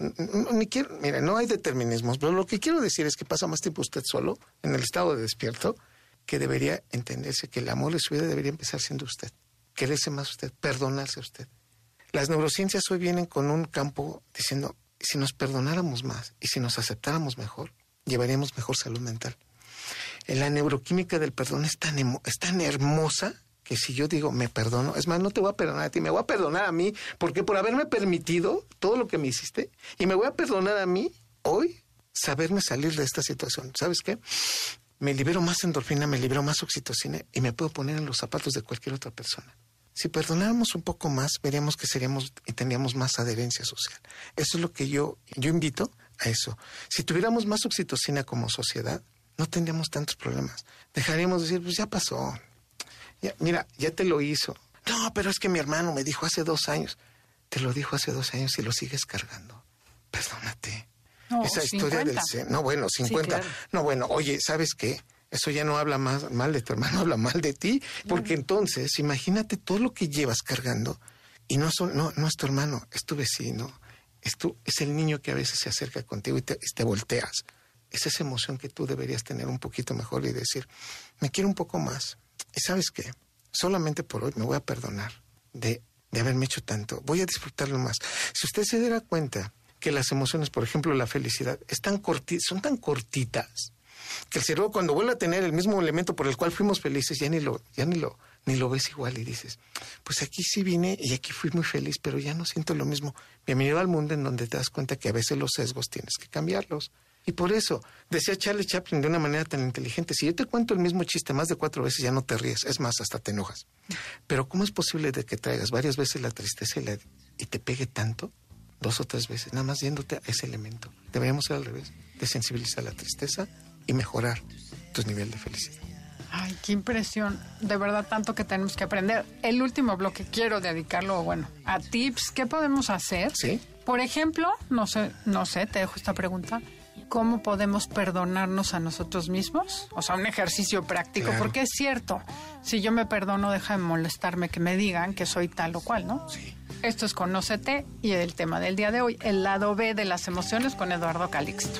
ni quiero, mire, no hay determinismos, pero lo que quiero decir es que pasa más tiempo usted solo, en el estado de despierto, que debería entenderse que el amor de su vida debería empezar siendo usted quererse más usted, perdonarse a usted. Las neurociencias hoy vienen con un campo diciendo, si nos perdonáramos más y si nos aceptáramos mejor, llevaríamos mejor salud mental. La neuroquímica del perdón es tan, es tan hermosa que si yo digo me perdono, es más, no te voy a perdonar a ti, me voy a perdonar a mí, porque por haberme permitido todo lo que me hiciste, y me voy a perdonar a mí hoy saberme salir de esta situación. ¿Sabes qué? Me libero más endorfina, me libero más oxitocina y me puedo poner en los zapatos de cualquier otra persona. Si perdonáramos un poco más, veríamos que seríamos y tendríamos más adherencia social. Eso es lo que yo, yo invito a eso. Si tuviéramos más oxitocina como sociedad, no tendríamos tantos problemas. Dejaríamos de decir, pues ya pasó. mira, ya te lo hizo. No, pero es que mi hermano me dijo hace dos años. Te lo dijo hace dos años y lo sigues cargando. Perdónate. Esa historia del... No, bueno, 50. No, bueno, oye, ¿sabes qué? Eso ya no habla más mal de tu hermano, habla mal de ti, porque entonces imagínate todo lo que llevas cargando y no, son, no, no es tu hermano, es tu vecino, es, tu, es el niño que a veces se acerca contigo y te, te volteas. Es esa emoción que tú deberías tener un poquito mejor y decir, me quiero un poco más. Y sabes qué, solamente por hoy me voy a perdonar de, de haberme hecho tanto, voy a disfrutarlo más. Si usted se diera cuenta que las emociones, por ejemplo la felicidad, están son tan cortitas, que el cerebro cuando vuelve a tener el mismo elemento por el cual fuimos felices, ya ni lo, ya ni lo, ni lo ves igual y dices, pues aquí sí vine y aquí fui muy feliz, pero ya no siento lo mismo. Bienvenido al mundo en donde te das cuenta que a veces los sesgos tienes que cambiarlos. Y por eso, decía Charlie Chaplin de una manera tan inteligente, si yo te cuento el mismo chiste más de cuatro veces ya no te ríes, es más, hasta te enojas. Pero ¿cómo es posible de que traigas varias veces la tristeza y, y te pegue tanto? Dos o tres veces, nada más yéndote a ese elemento. Deberíamos ser al revés, desensibilizar la tristeza y mejorar tu nivel de felicidad. Ay, qué impresión. De verdad, tanto que tenemos que aprender. El último bloque quiero dedicarlo, bueno, a tips. ¿Qué podemos hacer? Sí. Por ejemplo, no sé, no sé, te dejo esta pregunta. ¿Cómo podemos perdonarnos a nosotros mismos? O sea, un ejercicio práctico, porque es cierto, si yo me perdono, deja de molestarme que me digan que soy tal o cual, ¿no? Sí. Esto es Conócete y el tema del día de hoy, el lado B de las emociones con Eduardo Calixto.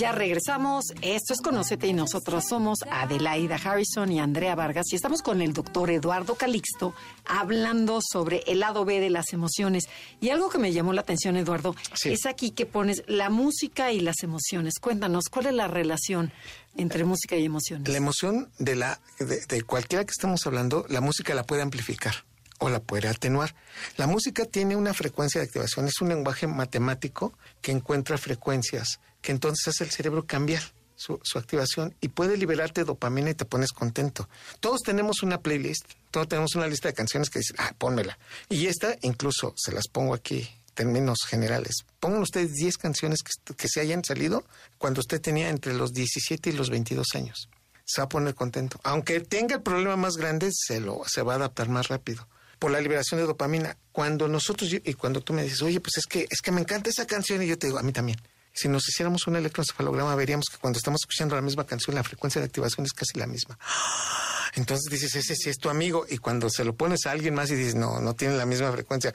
Ya regresamos. Esto es Conocete y nosotros somos Adelaida Harrison y Andrea Vargas y estamos con el doctor Eduardo Calixto hablando sobre el lado B de las emociones. Y algo que me llamó la atención, Eduardo, es aquí que pones la música y las emociones. Cuéntanos, ¿cuál es la relación entre música y emociones? La emoción de, la, de cualquiera que estemos hablando, la música la puede amplificar o la puede atenuar. La música tiene una frecuencia de activación, es un lenguaje matemático que encuentra frecuencias, que entonces hace el cerebro cambiar su, su, activación y puede liberarte dopamina y te pones contento. Todos tenemos una playlist, todos tenemos una lista de canciones que dicen, ah, pónmela. Y esta incluso se las pongo aquí términos generales. Pongan ustedes 10 canciones que, que, se hayan salido cuando usted tenía entre los 17 y los 22 años. Se va a poner contento. Aunque tenga el problema más grande, se, lo, se va a adaptar más rápido. Por la liberación de dopamina. Cuando nosotros, y cuando tú me dices, oye, pues es que, es que me encanta esa canción, y yo te digo, a mí también. Si nos hiciéramos un electroencefalograma, veríamos que cuando estamos escuchando la misma canción, la frecuencia de activación es casi la misma. Entonces dices, ese sí es tu amigo. Y cuando se lo pones a alguien más y dices, no, no tiene la misma frecuencia,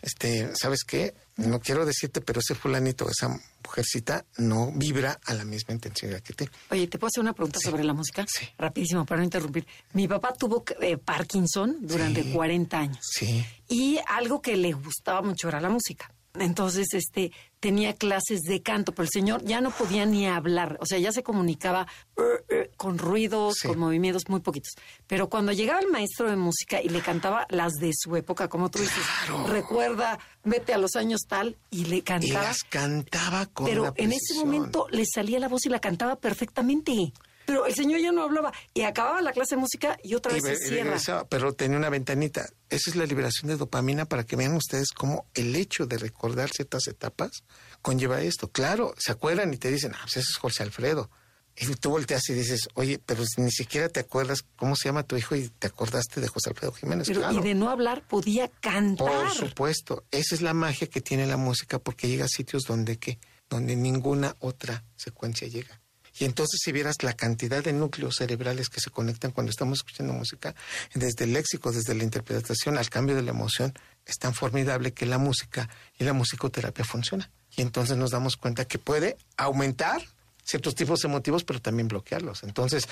este, ¿sabes qué? No quiero decirte, pero ese fulanito, esa mujercita, no vibra a la misma intensidad que tú. Oye, ¿te puedo hacer una pregunta Sí. sobre la música? Sí. Rapidísimo, para no interrumpir. Mi papá tuvo eh, Parkinson durante Sí. 40 años. Sí. Y algo que le gustaba mucho era la música. Entonces, este, tenía clases de canto, pero el señor ya no podía ni hablar. O sea, ya se comunicaba eh, eh, con ruidos, Sí. con movimientos muy poquitos. Pero cuando llegaba el maestro de música y le cantaba las de su época, como tú dices, recuerda, vete a los años tal, y le Y cantaba. las cantaba con Pero en ese momento le salía la voz y la cantaba perfectamente. Pero el señor ya no hablaba y acababa la clase de música y otra vez ve- se y cierra. regresaba, pero tenía una ventanita. Esa es la liberación de dopamina para que vean ustedes cómo el hecho de recordar ciertas etapas conlleva esto. Claro, se acuerdan y te dicen, ah, pues ese es José Alfredo. Y tú volteas y dices, oye, pero ni siquiera te acuerdas cómo se llama tu hijo y te acordaste de José Alfredo Jiménez. Pero, claro. Y de no hablar podía cantar. Por supuesto, esa es la magia que tiene la música porque llega a sitios donde que donde ninguna otra secuencia llega. Y entonces si vieras la cantidad de núcleos cerebrales que se conectan cuando estamos escuchando música, desde el léxico, desde la interpretación al cambio de la emoción, es tan formidable que la música y la musicoterapia funciona. Y entonces nos damos cuenta que puede aumentar ciertos tipos emotivos, pero también bloquearlos. Entonces,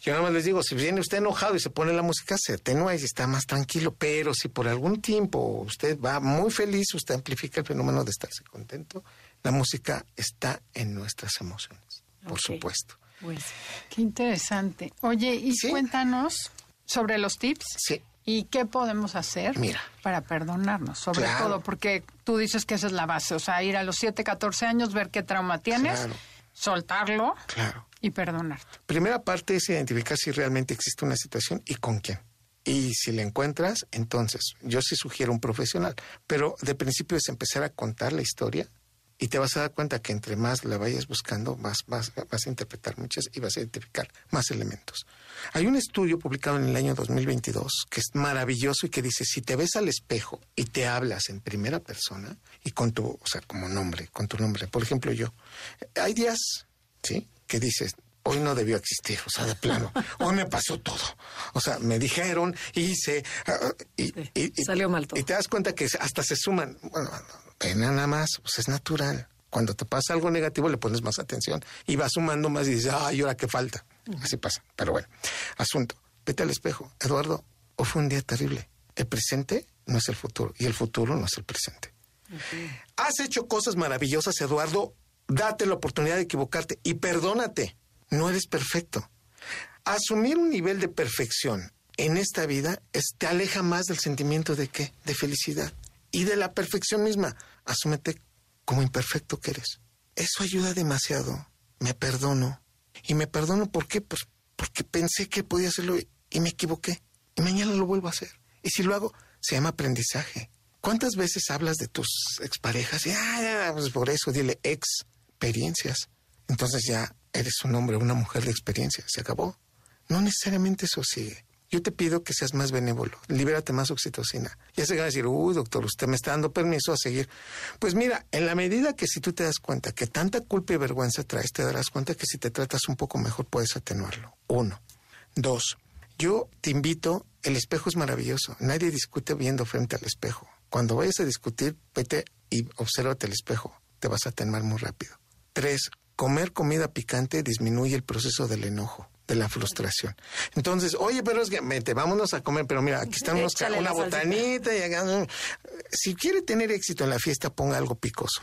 yo nada más les digo, si viene usted enojado y se pone la música, se atenúa y está más tranquilo, pero si por algún tiempo usted va muy feliz, usted amplifica el fenómeno de estarse contento, la música está en nuestras emociones, por supuesto. Pues, Qué interesante. Oye, y Sí. cuéntanos sobre los tips. Sí. ¿Y qué podemos hacer Mira. para perdonarnos? Sobre Claro. todo, porque tú dices que esa es la base. O sea, ir a los 7, 14 años, ver qué trauma tienes, Claro. soltarlo Claro. y perdonarte. Primera parte es identificar si realmente existe una situación y con quién. Y si la encuentras, entonces yo sí sugiero un profesional. Pero de principio es empezar a contar la historia y te vas a dar cuenta que entre más la vayas buscando, más vas, vas a interpretar muchas y vas a identificar más elementos. Hay un estudio publicado en el año 2022 que es maravilloso y que dice, si te ves al espejo y te hablas en primera persona y con tu, o sea, como nombre, con tu nombre, por ejemplo yo, hay días, ¿sí? Que dices, hoy no debió existir, o sea, de plano, hoy me pasó todo. O sea, me dijeron, hice, ah, y, y- y- Salió mal todo. Y te das cuenta que hasta se suman, bueno, pena nada más, pues es natural. Cuando te pasa algo negativo le pones más atención y vas sumando más y dices, ay, ahora qué falta. Así pasa. Pero bueno, asunto. Vete al espejo. Eduardo, hoy fue un día terrible. El presente no es el futuro y el futuro no es el presente. Has hecho cosas maravillosas, Eduardo. Date la oportunidad de equivocarte y perdónate. No eres perfecto. Asumir un nivel de perfección en esta vida te aleja más del sentimiento de qué? De felicidad y de la perfección misma. Asúmete como imperfecto que eres. Eso ayuda demasiado. Me perdono. Y me perdono ¿por qué? Pues porque pensé que podía hacerlo y- y me equivoqué. Y mañana lo vuelvo a hacer. Y si lo hago, se llama aprendizaje. ¿Cuántas veces hablas de tus exparejas? Y, ah, pues por eso dile experiencias. Entonces ya eres un hombre o una mujer de experiencia. Se acabó. No necesariamente eso sigue. Yo te pido que seas más benévolo, libérate más oxitocina. Ya se van a decir, uy, doctor, usted me está dando permiso a seguir. Pues mira, en la medida que si tú te das cuenta que tanta culpa y vergüenza traes, te darás cuenta que si te tratas un poco mejor puedes atenuarlo. Uno. Dos. Yo te invito, el espejo es maravilloso. Nadie discute viendo frente al espejo. Cuando vayas a discutir, vete y obsérvate el espejo. Te vas a atenuar muy rápido. Tres, comer comida picante disminuye el proceso del enojo, de la frustración. Entonces, oye, pero es que vete, vámonos a comer, pero mira, aquí están unos, una botanita y acá, Si quiere tener éxito en la fiesta, ponga algo picoso.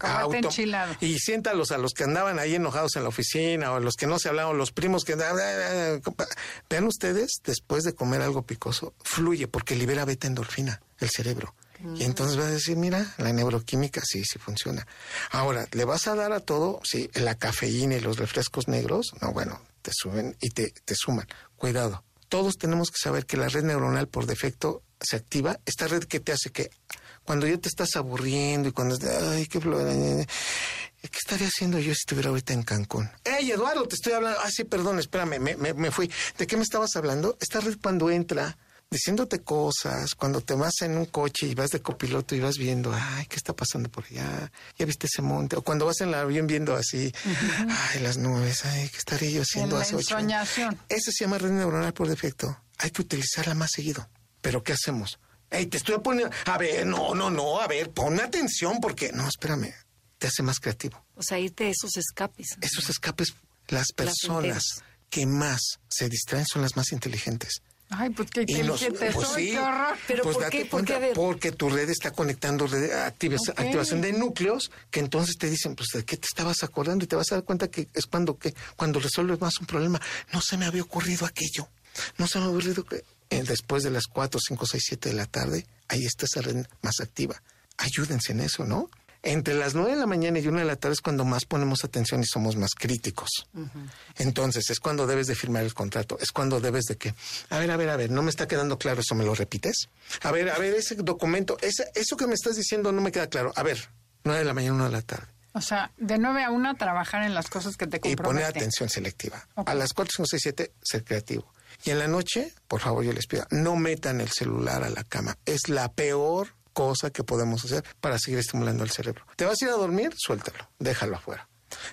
Auto- enchilado. Y siéntalos a los que andaban ahí enojados en la oficina o a los que no se hablaban, los primos que andaban. Vean ustedes, después de comer algo picoso, fluye porque libera beta endorfina el cerebro. Y entonces vas a decir, mira, la neuroquímica sí, sí funciona. Ahora, ¿le vas a dar a todo? Sí, la cafeína y los refrescos negros, no, bueno, te suben y te, te suman. Cuidado. Todos tenemos que saber que la red neuronal por defecto se activa. Esta red que te hace que cuando ya te estás aburriendo y cuando... Ay, qué ¿Qué estaría haciendo yo si estuviera ahorita en Cancún? ¡Ey, Eduardo, te estoy hablando! Ah, sí, perdón, espérame, me, me, me fui. ¿De qué me estabas hablando? Esta red cuando entra diciéndote cosas, cuando te vas en un coche y vas de copiloto y vas viendo, ay, ¿qué está pasando por allá? ¿Ya viste ese monte? O cuando vas en el avión viendo así, ay, las nubes, ay, ¿qué estaría yo haciendo hace ocho Eso se llama red neuronal por defecto. Hay que utilizarla más seguido. ¿Pero qué hacemos? Ey, te estoy poniendo... A ver, no, no, no, a ver, pon atención porque... No, espérame, te hace más creativo. O sea, irte esos escapes. Esos escapes, las personas que más se distraen son las más inteligentes. Ay, pues qué inteligente pues sí, qué horror. Pero pues ¿por qué? porque tu red está conectando activación de núcleos que entonces te dicen, pues de qué te estabas acordando y te vas a dar cuenta que es cuando que cuando resuelves más un problema. No se me había ocurrido aquello. No se me había ocurrido que eh, después de las 4, 5, 6, 7 de la tarde, ahí está esa red más activa. Ayúdense en eso, ¿no? Entre las 9 de la mañana y una de la tarde es cuando más ponemos atención y somos más críticos. Entonces, es cuando debes de firmar el contrato, es cuando debes de que, a ver, a ver, a ver, no me está quedando claro, eso me lo repites. A ver, a ver, ese documento, ese, eso que me estás diciendo no me queda claro. A ver, 9 de la mañana, 1 de la tarde. O sea, de 9 a 1 trabajar en las cosas que te comprometen. Y poner atención selectiva. A las 4, 5, 6, 7, ser creativo. Y en la noche, por favor, yo les pido, no metan el celular a la cama. Es la peor cosa que podemos hacer para seguir estimulando el cerebro. ¿Te vas a ir a dormir? Suéltalo, déjalo afuera.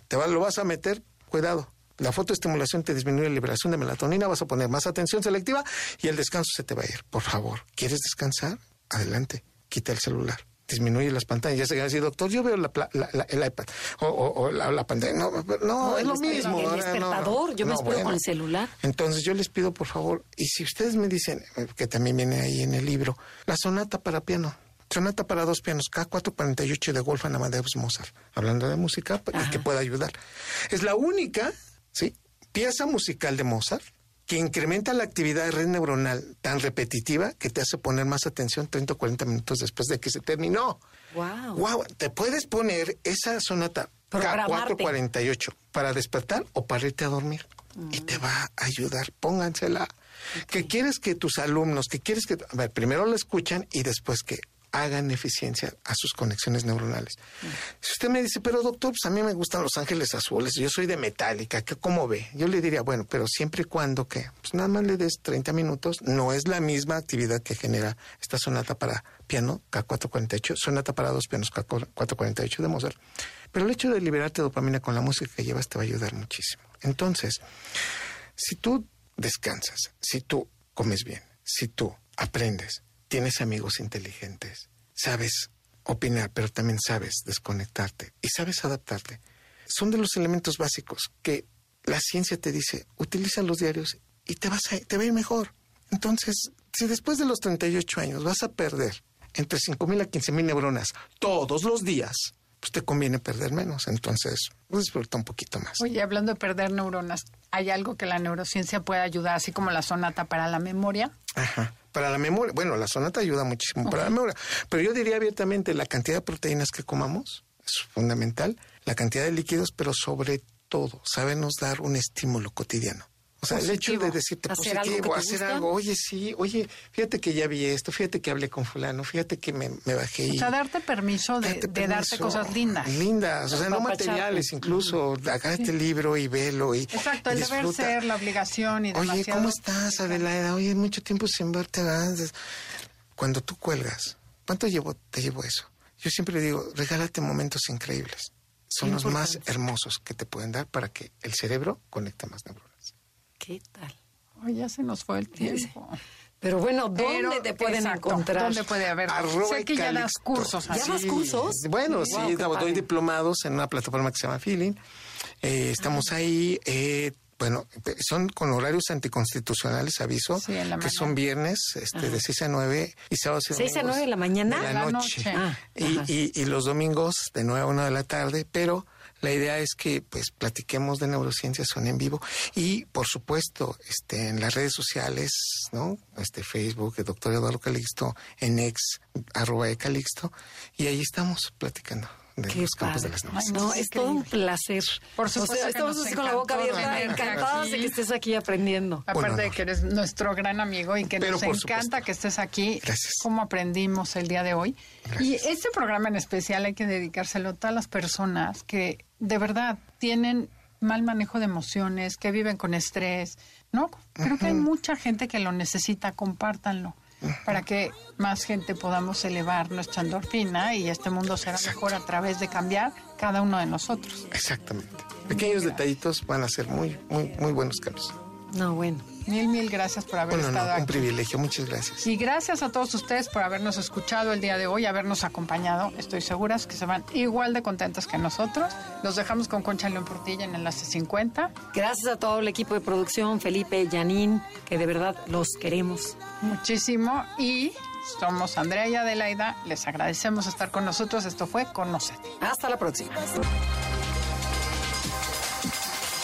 ¿Te lo vas a meter? Cuidado. La fotoestimulación te disminuye la liberación de melatonina, vas a poner más atención selectiva y el descanso se te va a ir. Por favor, ¿quieres descansar? Adelante, quita el celular disminuye las pantallas. Ya se va a decir, doctor, yo veo la, el iPad o, la, pantalla. No, no, es lo mismo. El despertador, yo me espero con el celular. Entonces yo les pido, por favor, y si ustedes me dicen, que también viene ahí en el libro, la sonata para piano. Sonata para dos pianos, K448 de Wolfgang Amadeus Mozart. Hablando de música, y que pueda ayudar. Es la única, ¿sí? Pieza musical de Mozart que incrementa la actividad de red neuronal tan repetitiva que te hace poner más atención 30 o 40 minutos después de que se terminó. Wow. Wow, te puedes poner esa sonata K448 para despertar o para irte a dormir y te va a ayudar. Póngansela. ¿Qué quieres que tus alumnos, que quieres que, a ver, primero la escuchan y después que hagan eficiencia a sus conexiones neuronales. Si usted me dice, pero doctor, pues a mí me gustan los ángeles azules, yo soy de metálica, ¿cómo ve? Yo le diría, bueno, pero siempre y cuando que, pues nada más le des 30 minutos, no es la misma actividad que genera esta sonata para piano K448, sonata para dos pianos K448 de Mozart. Pero el hecho de liberarte dopamina con la música que llevas te va a ayudar muchísimo. Entonces, si tú descansas, si tú comes bien, si tú aprendes, tienes amigos inteligentes, sabes opinar, pero también sabes desconectarte y sabes adaptarte. Son de los elementos básicos que la ciencia te dice, utiliza los diarios y te vas a, te va a ir mejor. Entonces, si después de los 38 años vas a perder entre 5.000 a 15.000 neuronas todos los días, pues te conviene perder menos. Entonces, pues disfruta un poquito más. Oye, hablando de perder neuronas, ¿hay algo que la neurociencia pueda ayudar, así como la sonata para la memoria? Ajá para la memoria. Bueno, la sonata ayuda muchísimo para la memoria, pero yo diría abiertamente la cantidad de proteínas que comamos es fundamental, la cantidad de líquidos, pero sobre todo, sabernos dar un estímulo cotidiano. O sea, el hecho de decirte ¿Hacer positivo, algo hacer algo, oye, sí, oye, fíjate que ya vi esto, fíjate que hablé con fulano, fíjate que me, bajé y... O sea, darte permiso de darte, cosas lindas. Lindas, o sea, no materiales, incluso, agárrate el libro y velo y Exacto, el deber ser, la obligación y Oye, ¿cómo estás, Adelaida? Oye, mucho tiempo sin verte, Cuando tú cuelgas, ¿cuánto llevo, te llevo eso? Yo siempre digo, regálate momentos increíbles. Son los más hermosos que te pueden dar para que el cerebro conecte más neuronas. ¿Qué tal? Ya se nos fue el tiempo. Pero bueno, ¿dónde te pueden encontrar? ¿Dónde puede haber? sé que ya das cursos. ¿Ya das cursos? Bueno, sí, doy diplomados en una plataforma que se llama Feeling. Eh, estamos ahí. Eh, bueno, son con horarios anticonstitucionales, aviso, que son viernes este, de 6 a 9 y sábados y 6 a 9 de la mañana. De la, noche. Ah, y, y, y, los domingos de 9 a 1 de la tarde, pero La idea es que pues platiquemos de neurociencias son en vivo y por supuesto este en las redes sociales, ¿no? Este Facebook, el doctor Eduardo Calixto, en ex arroba de Calixto y ahí estamos platicando de los campos de las nubes. no, es todo un placer. Por supuesto. estamos así con la boca abierta, encantados de que estés aquí aprendiendo. Aparte de que eres nuestro gran amigo y que nos encanta que estés aquí. Gracias. Cómo aprendimos el día de hoy. Y este programa en especial hay que dedicárselo a todas las personas que de verdad tienen mal manejo de emociones, que viven con estrés. No, creo que hay mucha gente que lo necesita, compártanlo para que más gente podamos elevar nuestra endorfina y este mundo será mejor a través de cambiar cada uno de nosotros. Exactamente. Pequeños detallitos van a ser muy, muy, muy buenos cambios. No, bueno. Mil, mil gracias por haber estado aquí. Un privilegio, muchas gracias. Y gracias a todos ustedes por habernos escuchado el día de hoy, habernos acompañado. Estoy segura que se van igual de contentos que nosotros. Los dejamos con Concha León Portilla en Enlace 50. Gracias a todo el equipo de producción, Felipe, Janine, que de verdad los queremos. Muchísimo. Y somos Andrea y Adelaida. Les agradecemos estar con nosotros. Esto fue Conocete. Hasta la próxima.